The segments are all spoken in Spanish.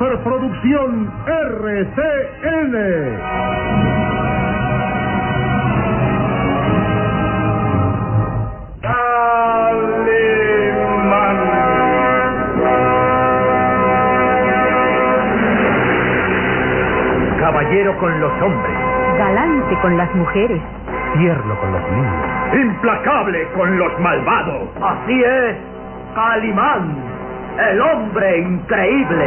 Superproducción RCN. Caballero con los hombres, Galante con las mujeres. tierno con los niños. implacable con los malvados. Así es, Calimán, el hombre increíble.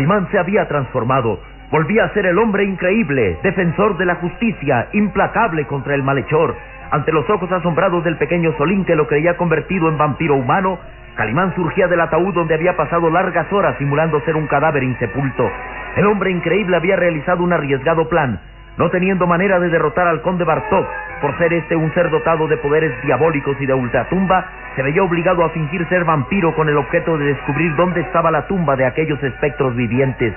Calimán se había transformado, volvía a ser el hombre increíble, defensor de la justicia, implacable contra el malhechor. Ante los ojos asombrados del pequeño Solín que lo creía convertido en vampiro humano, Calimán surgía del ataúd donde había pasado largas horas simulando ser un cadáver insepulto. El hombre increíble había realizado un arriesgado plan, no teniendo manera de derrotar al conde Bartok, por ser este un ser dotado de poderes diabólicos y de ultratumba, se veía obligado a fingir ser vampiro con el objeto de descubrir dónde estaba la tumba de aquellos espectros vivientes.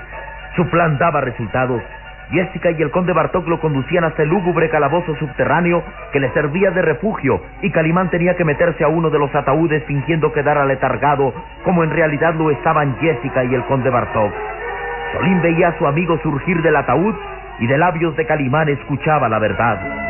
Su plan daba resultados. Jessica y el conde Bartok lo conducían hasta el lúgubre calabozo subterráneo que le servía de refugio y Calimán tenía que meterse a uno de los ataúdes fingiendo quedar aletargado, como en realidad lo estaban Jessica y el conde Bartok. Solín veía a su amigo surgir del ataúd y de labios de Calimán escuchaba la verdad.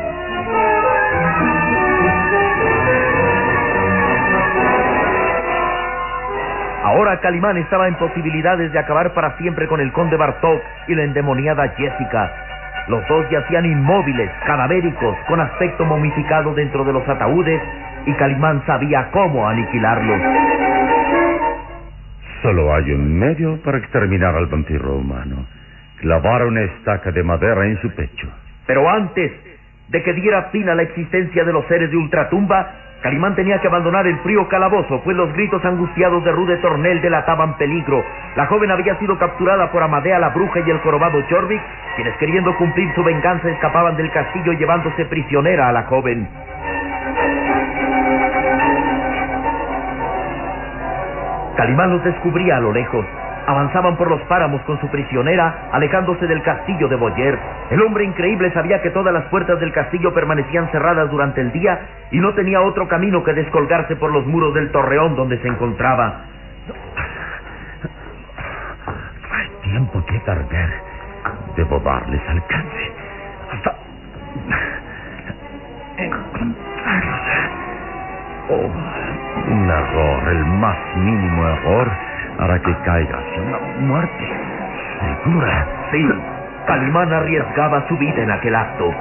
Ahora Calimán estaba en posibilidades de acabar para siempre con el conde Bartok y la endemoniada Jessica. Los dos yacían inmóviles, cadavéricos, con aspecto momificado dentro de los ataúdes, y Calimán sabía cómo aniquilarlos. Solo hay un medio para exterminar al vampiro humano. Clavar una estaca de madera en su pecho. Pero antes de que diera fin a la existencia de los seres de ultratumba, Calimán tenía que abandonar el frío calabozo, pues los gritos angustiados de Rude Tornel delataban peligro. La joven había sido capturada por Amadea la bruja y el corobado Jorvik, quienes queriendo cumplir su venganza escapaban del castillo llevándose prisionera a la joven. Calimán los descubría a lo lejos. Avanzaban por los páramos con su prisionera, alejándose del castillo de Boyer. El hombre increíble sabía que todas las puertas del castillo permanecían cerradas durante el día y no tenía otro camino que descolgarse por los muros del torreón donde se encontraba. Hay tiempo que perder. Debo darles alcance. Hasta. Oh, un error, el más mínimo error, hará que caiga hacia una muerte segura. Sí, Calimán arriesgaba su vida en aquel acto.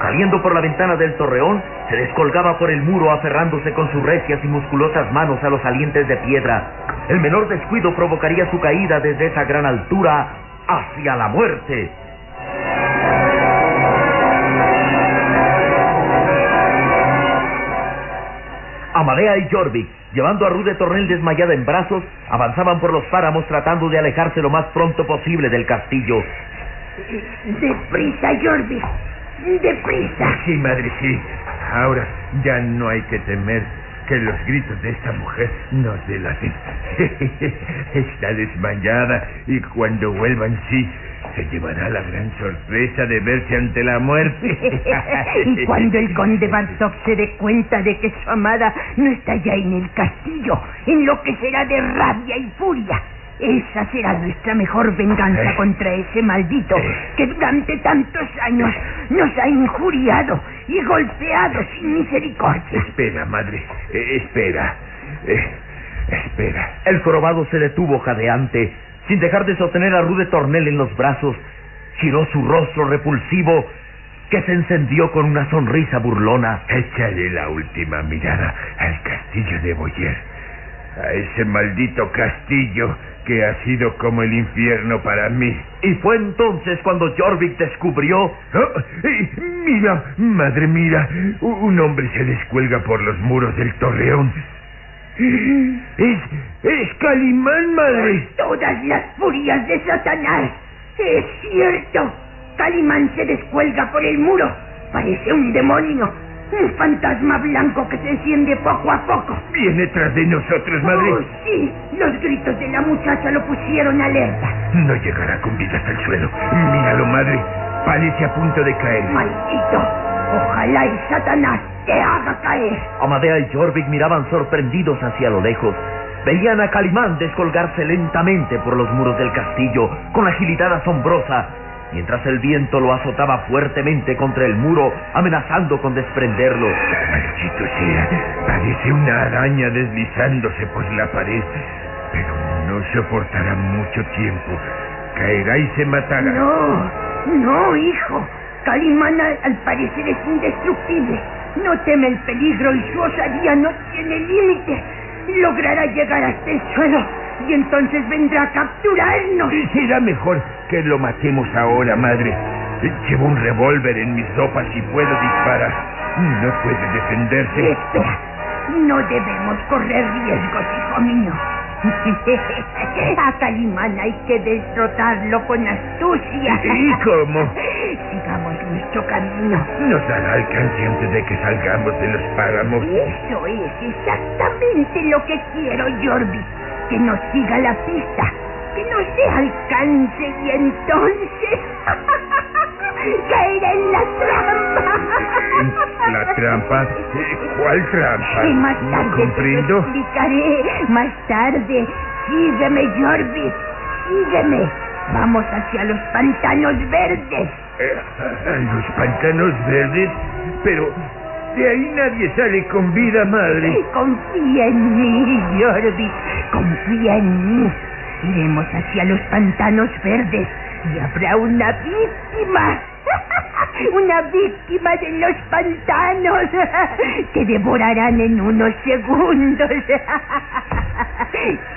Saliendo por la ventana del torreón, se descolgaba por el muro aferrándose con sus recias y musculosas manos a los salientes de piedra. El menor descuido provocaría su caída desde esa gran altura hacia la muerte. Amadea y Jorvik, llevando a Rude Tornel desmayada en brazos, avanzaban por los páramos tratando de alejarse lo más pronto posible del castillo. Deprisa, Jordi. Deprisa. Sí, madre, sí. Ahora ya no hay que temer que los gritos de esta mujer nos delaten. Está desmayada y cuando vuelvan, sí, se llevará la gran sorpresa de verse ante la muerte. y cuando el conde Bartok se dé cuenta de que su amada no está ya en el castillo, enloquecerá de rabia y furia. Esa será nuestra mejor venganza Eh. contra ese maldito Eh. que durante tantos años nos ha injuriado y golpeado sin misericordia. Espera, madre. eh, espera. Eh, espera. El jorobado se detuvo jadeante, sin dejar de sostener a Rude Tornel en los brazos, giró su rostro repulsivo, que se encendió con una sonrisa burlona. Échale la última mirada al castillo de Boyer. A ese maldito castillo que ha sido como el infierno para mí. Y fue entonces cuando Jorvik descubrió Oh, eh, mira, madre, mira. Un hombre se descuelga por los muros del torreón. Es, es Calimán, madre. Todas las furias de Satanás. Es cierto. Calimán se descuelga por el muro. Parece un demonio. Un fantasma blanco que se enciende poco a poco. Viene tras de nosotros, madre. Oh, sí. Los gritos de la muchacha lo pusieron alerta. No llegará con vida hasta el suelo. Míralo, madre. Parece a punto de caer. Maldito. Ojalá y Satanás te haga caer. Amadea y Jorvik miraban sorprendidos hacia lo lejos. Veían a Calimán descolgarse lentamente por los muros del castillo con agilidad asombrosa, mientras el viento lo azotaba fuertemente contra el muro, amenazando con desprenderlo. Maldito sea. Parece una araña deslizándose por la pared. Pero no soportará mucho tiempo. Caerá y se matará. No, no, hijo. Calimán al, al parecer es indestructible. No teme el peligro y su osadía no tiene límite. Logrará llegar hasta el suelo y entonces vendrá a capturarnos. Será mejor que lo matemos ahora, madre. Llevo un revólver en mis ropas y puedo disparar. No puede defenderse. Espera, no debemos correr riesgos, hijo mío. A Calimán hay que derrotarlo con astucia. ¿Y cómo? Sigamos nuestro camino. Nos dará alcance antes de que salgamos de los páramos. Eso es exactamente lo que quiero, Jordi. Que nos siga la pista. Que nos dé alcance y entonces... caerá en la trampa. ¿La trampa? ¿Cuál trampa? Y más No tarde te lo comprendo. explicaré. Más tarde. Sígueme, Jordi. Sígueme. Vamos hacia los pantanos verdes. Eh, los pantanos verdes, pero de ahí nadie sale con vida, madre. Confía en mí, Jordi. Confía en mí. Iremos hacia los pantanos verdes y habrá una víctima. Una víctima de los pantanos. Te devorarán en unos segundos.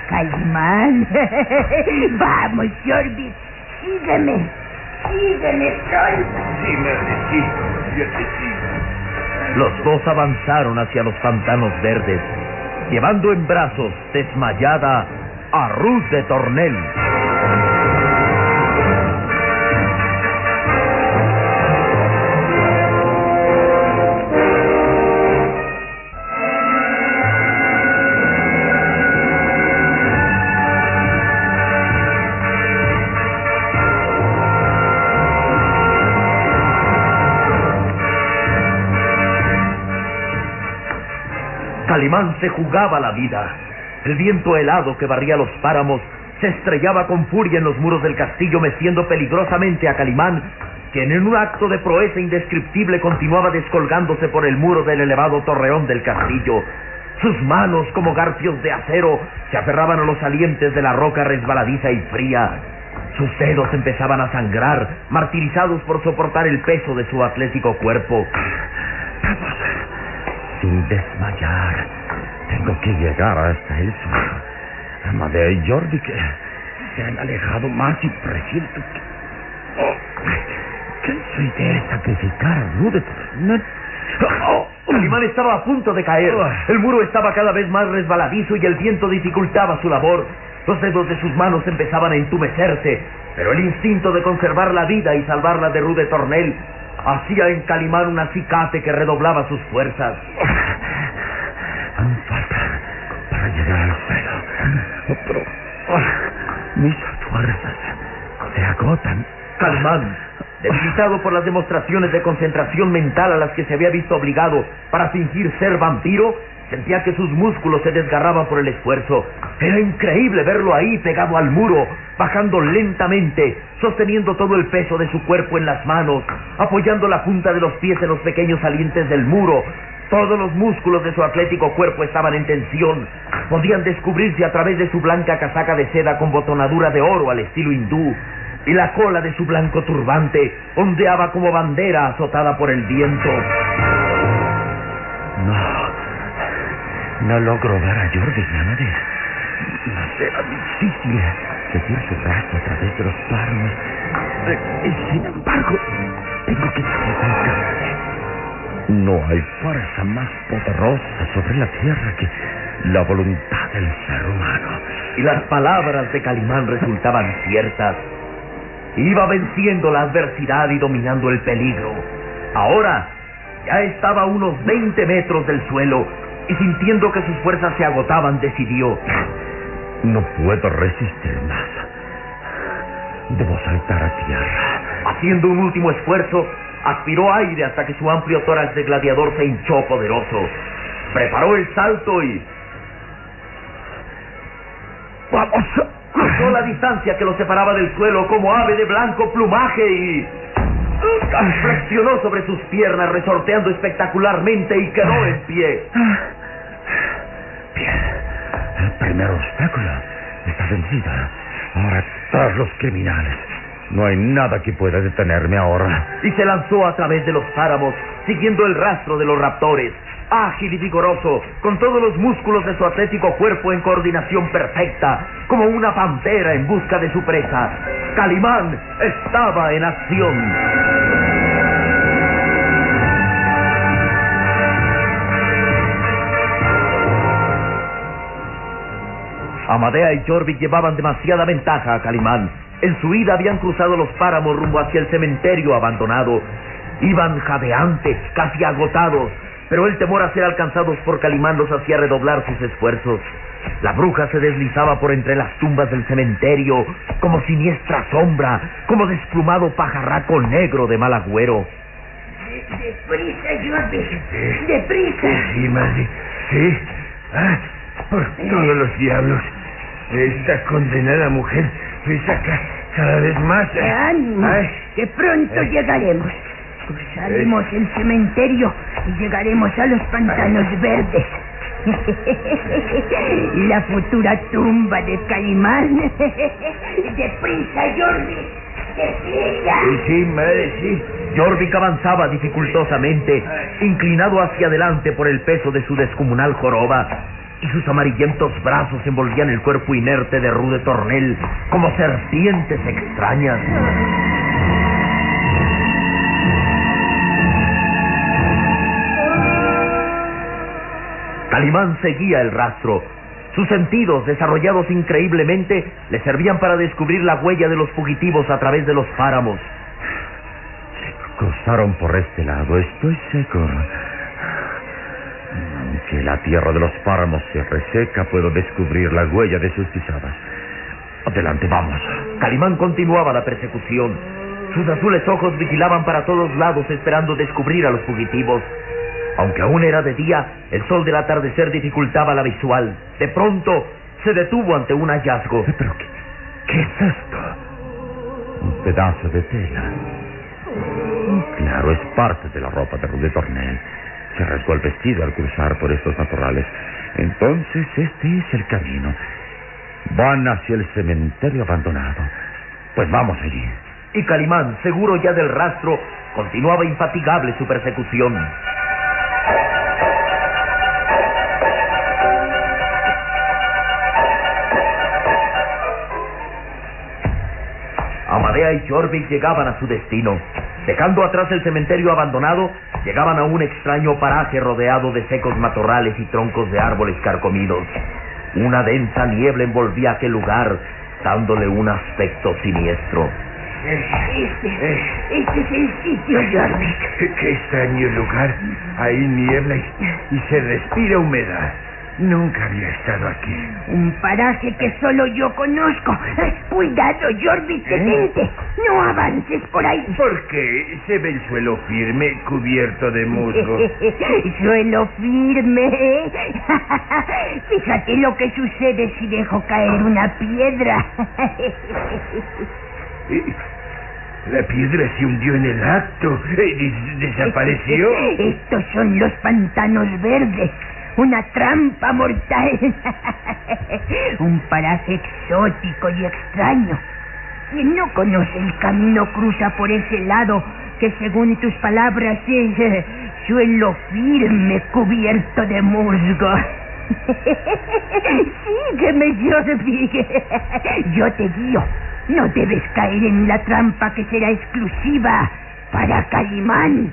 Calimán. Vamos, Jordi. Sígueme. Sígueme pronto. Sí, madre, sí. Yo te sigo. Los dos avanzaron hacia los pantanos verdes, llevando en brazos, desmayada, a Ruth de Tornel. Calimán se jugaba la vida. El viento helado que barría los páramos se estrellaba con furia en los muros del castillo, meciendo peligrosamente a Calimán, quien en un acto de proeza indescriptible continuaba descolgándose por el muro del elevado torreón del castillo. Sus manos, como garfios de acero, se aferraban a los salientes de la roca resbaladiza y fría. Sus dedos empezaban a sangrar, martirizados por soportar el peso de su atlético cuerpo. Sin desmayar. Tengo que llegar hasta el suelo. Amadea y Jordi que se han alejado más y presiento que... Oh, su idea es sacrificar a Rude. No... Oh, Calimán estaba a punto de caer. El muro estaba cada vez más resbaladizo y el viento dificultaba su labor. Los dedos de sus manos empezaban a entumecerse, pero el instinto de conservar la vida y salvarla de Rude Tornel hacía en Calimán un acicate que redoblaba sus fuerzas. Aún falta para llegar al suelo. Pero mis fuerzas se agotan. Calimán, debilitado por las demostraciones de concentración mental a las que se había visto obligado para fingir ser vampiro, sentía que sus músculos se desgarraban por el esfuerzo. Era increíble verlo ahí pegado al muro, bajando lentamente, sosteniendo todo el peso de su cuerpo en las manos, apoyando la punta de los pies en los pequeños salientes del muro, todos los músculos de su atlético cuerpo estaban en tensión. Podían descubrirse a través de su blanca casaca de seda con botonadura de oro al estilo hindú. Y la cola de su blanco turbante ondeaba como bandera azotada por el viento. No. No logro ver a Jordi. No será difícil seguir su rastro a través de los páramos. Y sin embargo, tengo que salir no hay fuerza más poderosa sobre la tierra que la voluntad del ser humano. Y las palabras de Calimán resultaban ciertas. Iba venciendo la adversidad y dominando el peligro. Ahora ya estaba a unos 20 metros del suelo y sintiendo que sus fuerzas se agotaban, decidió. No puedo resistir más. Debo saltar a tierra. Haciendo un último esfuerzo, aspiró aire hasta que su amplio tórax de gladiador se hinchó poderoso. Preparó el salto y... ¡Vamos! La distancia que lo separaba del suelo como ave de blanco plumaje y... Flexionó sobre sus piernas, resorteando espectacularmente y quedó en pie. Bien. El primer obstáculo está vencido. Ahora tras los criminales. No hay nada que pueda detenerme ahora. Y se lanzó a través de los páramos, siguiendo el rastro de los raptores. Ágil y vigoroso, con todos los músculos de su atlético cuerpo en coordinación perfecta, como una pantera en busca de su presa. Calimán estaba en acción. Amadea y Jorvik llevaban demasiada ventaja a Calimán en su ida habían cruzado los páramos rumbo hacia el cementerio abandonado. Iban jadeantes, casi agotados, pero el temor a ser alcanzados por Calimán los hacía redoblar sus esfuerzos. La bruja se deslizaba por entre las tumbas del cementerio como siniestra sombra, como desplumado pajarraco negro de mal agüero. Deprisa, Jordi. Deprisa. Sí, madre. Sí. Ah, por todos los diablos. Esta condenada mujer pesa cada vez más. ¡Ánimo! que pronto llegaremos. Cruzaremos el cementerio y llegaremos a los pantanos verdes. la futura tumba de Calimán. ¡Deprisa, Jordi! ¡Deprisa! Sí, sí, madre, sí. Jorvik avanzaba dificultosamente, inclinado hacia adelante por el peso de su descomunal joroba y sus amarillentos brazos envolvían el cuerpo inerte de Rude Tornel como serpientes extrañas. Calimán seguía el rastro. Sus sentidos, desarrollados increíblemente, le servían para descubrir la huella de los fugitivos a través de los páramos. Cruzaron por este lado, estoy seguro. Que la tierra de los páramos se reseca, puedo descubrir la huella de sus pisadas. Adelante, vamos. Calimán continuaba la persecución. Sus azules ojos vigilaban para todos lados esperando descubrir a los fugitivos. Aunque aún era de día, el sol del atardecer dificultaba la visual. De pronto, se detuvo ante un hallazgo. ¿Pero qué, qué es esto? Un pedazo de tela. Claro, es parte de la ropa de Rude Tornel. Se rasgó el vestido al cruzar por estos matorrales. Entonces, este es el camino. Van hacia el cementerio abandonado. Pues vamos allí. Y Calimán, seguro ya del rastro, continuaba infatigable su persecución. Amadea y Jorvik llegaban a su destino. Dejando atrás el cementerio abandonado, llegaban a un extraño paraje rodeado de secos matorrales y troncos de árboles carcomidos. Una densa niebla envolvía aquel lugar, dándole un aspecto siniestro. Este, este es el sitio, Jorvik. Qué extraño lugar. Hay niebla y, y se respira humedad. Nunca había estado aquí. Un paraje que solo yo conozco. Eh, Cuidado, Jordi, detente. No avances por ahí. ¿Por qué? Se ve el suelo firme, cubierto de musgo. Suelo firme. Fíjate lo que sucede si dejo caer una piedra. Eh, La piedra se hundió en el acto. Eh, des- ¿Desapareció? Estos son los pantanos verdes. Una trampa mortal. Un paraje exótico y extraño. Quien no conoce el camino cruza por ese lado que según tus palabras es eh, suelo firme cubierto de musgo. Sígueme, Jordi. Yo te guío. No debes caer en la trampa que será exclusiva para Calimán.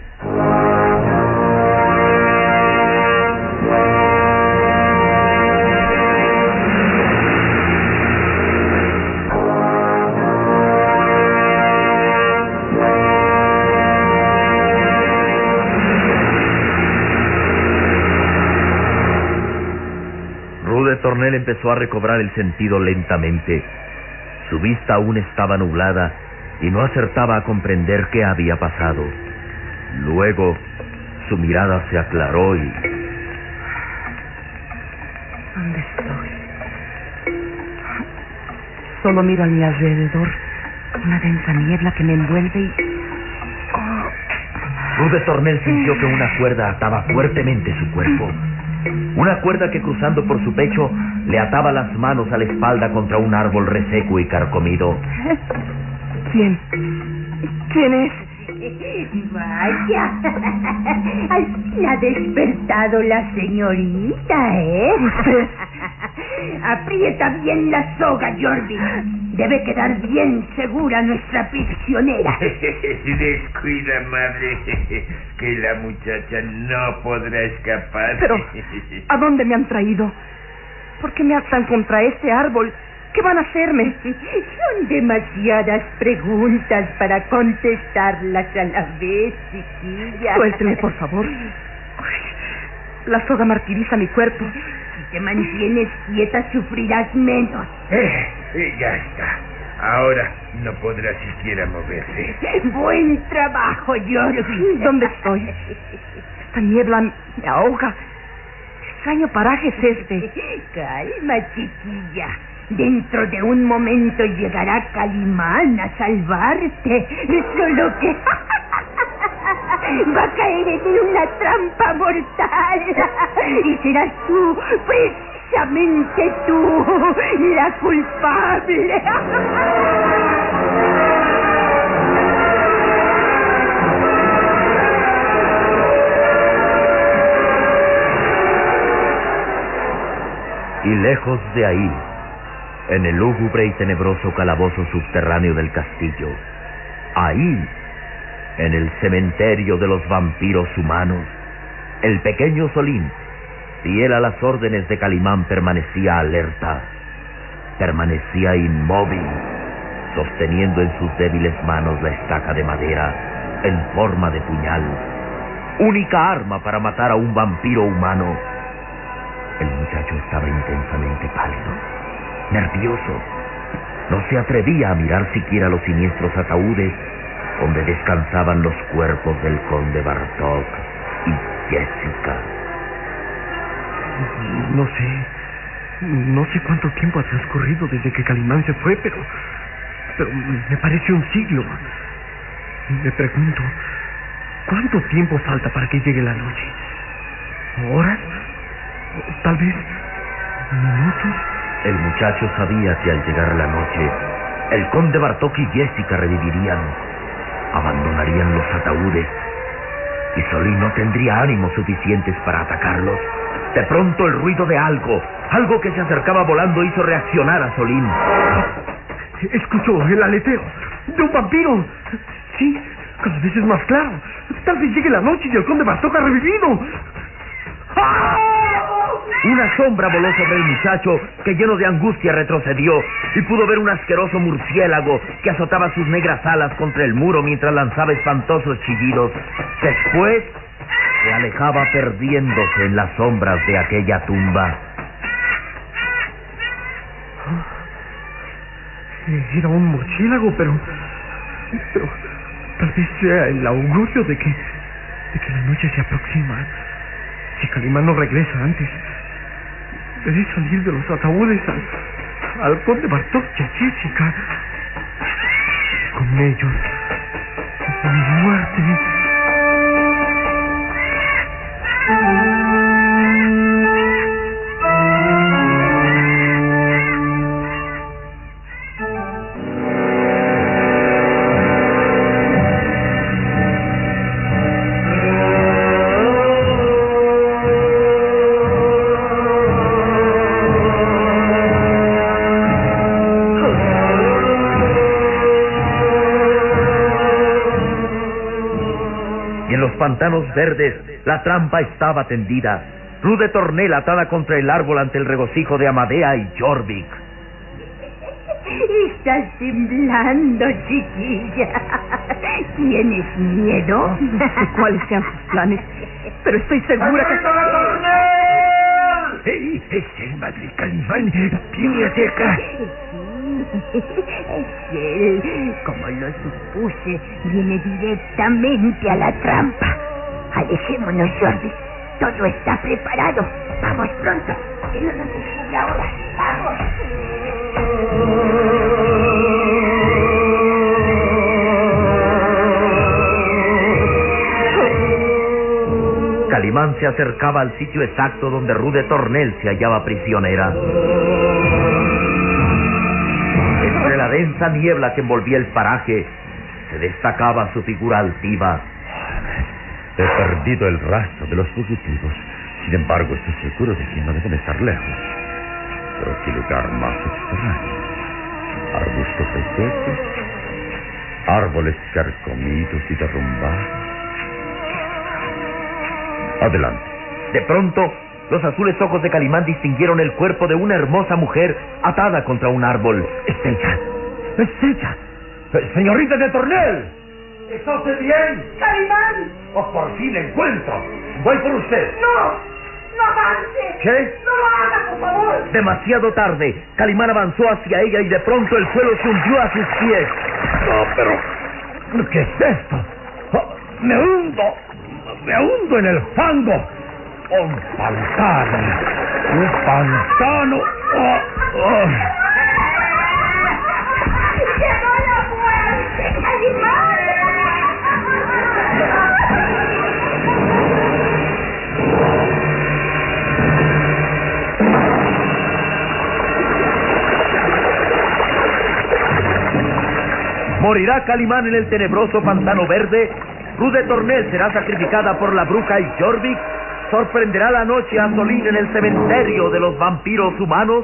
Tornel empezó a recobrar el sentido lentamente. Su vista aún estaba nublada y no acertaba a comprender qué había pasado. Luego, su mirada se aclaró y ¿Dónde estoy? Solo miro a mi alrededor una densa niebla que me envuelve y... Rude Tornel sintió que una cuerda ataba fuertemente su cuerpo. Una cuerda que cruzando por su pecho le ataba las manos a la espalda contra un árbol reseco y carcomido. ¿Quién? ¿Quién es? Vaya, fin ha despertado la señorita, ¿eh? Aprieta bien la soga, Jordi. Debe quedar bien segura nuestra prisionera. Descuida, madre, que la muchacha no podrá escapar. Pero, ¿a dónde me han traído? ¿Por qué me atan contra este árbol? ¿Qué van a hacerme? Son demasiadas preguntas para contestarlas a la vez, chiquilla. Suélteme, por favor. La soga martiriza mi cuerpo. Si te mantienes quieta, sufrirás menos. Eh, eh, ya está. Ahora no podrá siquiera moverse. Buen trabajo, Jordi. ¿Dónde estoy? Esta niebla me ahoga. Extraño paraje es este. Calma, chiquilla. Dentro de un momento llegará Calimán a salvarte. Solo que va a caer en una trampa mortal. Y serás tú, precisamente tú, la culpable. Y lejos de ahí, en el lúgubre y tenebroso calabozo subterráneo del castillo, ahí, en el cementerio de los vampiros humanos, el pequeño Solín, fiel a las órdenes de Calimán, permanecía alerta, permanecía inmóvil, sosteniendo en sus débiles manos la estaca de madera en forma de puñal, única arma para matar a un vampiro humano. El muchacho estaba intensamente pálido, nervioso. No se atrevía a mirar siquiera los siniestros ataúdes donde descansaban los cuerpos del conde Bartok y Jessica. No sé. No sé cuánto tiempo ha transcurrido desde que Calimán se fue, pero. Pero me parece un siglo. Me pregunto. ¿Cuánto tiempo falta para que llegue la noche? ¿Horas? ¿Tal vez. minutos? El muchacho sabía que al llegar la noche, el conde Bartok y Jessica revivirían, abandonarían los ataúdes, y Solín no tendría ánimos suficientes para atacarlos. De pronto el ruido de algo, algo que se acercaba volando, hizo reaccionar a Solín. Escuchó el aleteo de un vampiro. Sí, cada vez es más claro. Tal vez llegue la noche y el conde Bartok ha revivido. Una sombra voló sobre el muchacho que lleno de angustia retrocedió y pudo ver un asqueroso murciélago que azotaba sus negras alas contra el muro mientras lanzaba espantosos chillidos. Después se alejaba perdiéndose en las sombras de aquella tumba. Ah, era un mochilago, pero, pero tal vez sea el augurio de que, de que la noche se aproxima. Si Calimán no regresa antes, debí salir de los ataúdes al, al conde Bartok y a Jessica. Con ellos, mi muerte. Verdes la trampa estaba tendida. Rude Tornel atada contra el árbol ante el regocijo de Amadea y Jorvik. Estás temblando, chiquilla. ¿Tienes miedo? No sé cuáles sean sus planes, pero estoy segura que... ¡Ey! ¡Es el madre Calimán! ¡Viene hacia acá! Es él. Como lo supuse, viene directamente a la trampa. Alejémonos, Jordi. Todo está preparado. Vamos pronto. Que no nos descubra ahora. Vamos. Calimán se acercaba al sitio exacto donde Rude Tornel se hallaba prisionera. Entre la densa niebla que envolvía el paraje, se destacaba su figura altiva. He perdido el rastro de los fugitivos. Sin embargo, estoy seguro de que no deben estar lejos. Pero qué lugar más extraño. Arbustos resecos, árboles carcomidos y derrumbados. Adelante. De pronto, los azules ojos de Calimán distinguieron el cuerpo de una hermosa mujer atada contra un árbol. ¡Es ella! ¡Es ella! ¡Señorita de Tornel! ¿Está usted bien? ¡Calimán! ¡Oh, por fin encuentro! Voy por usted. ¡No! ¡No avance! ¿Qué? ¡No lo haga, por favor! Demasiado tarde, Calimán avanzó hacia ella y de pronto el suelo se hundió a sus pies. No, pero... ¿Qué es esto? Oh, ¡Me hundo! ¡Me hundo en el fango! ¡Un pantano! ¡Un pantano! Oh, Morirá Calimán en el tenebroso pantano verde. Rude Tornel será sacrificada por la bruja y Jorvik. Sorprenderá la noche a Solín en el cementerio de los vampiros humanos.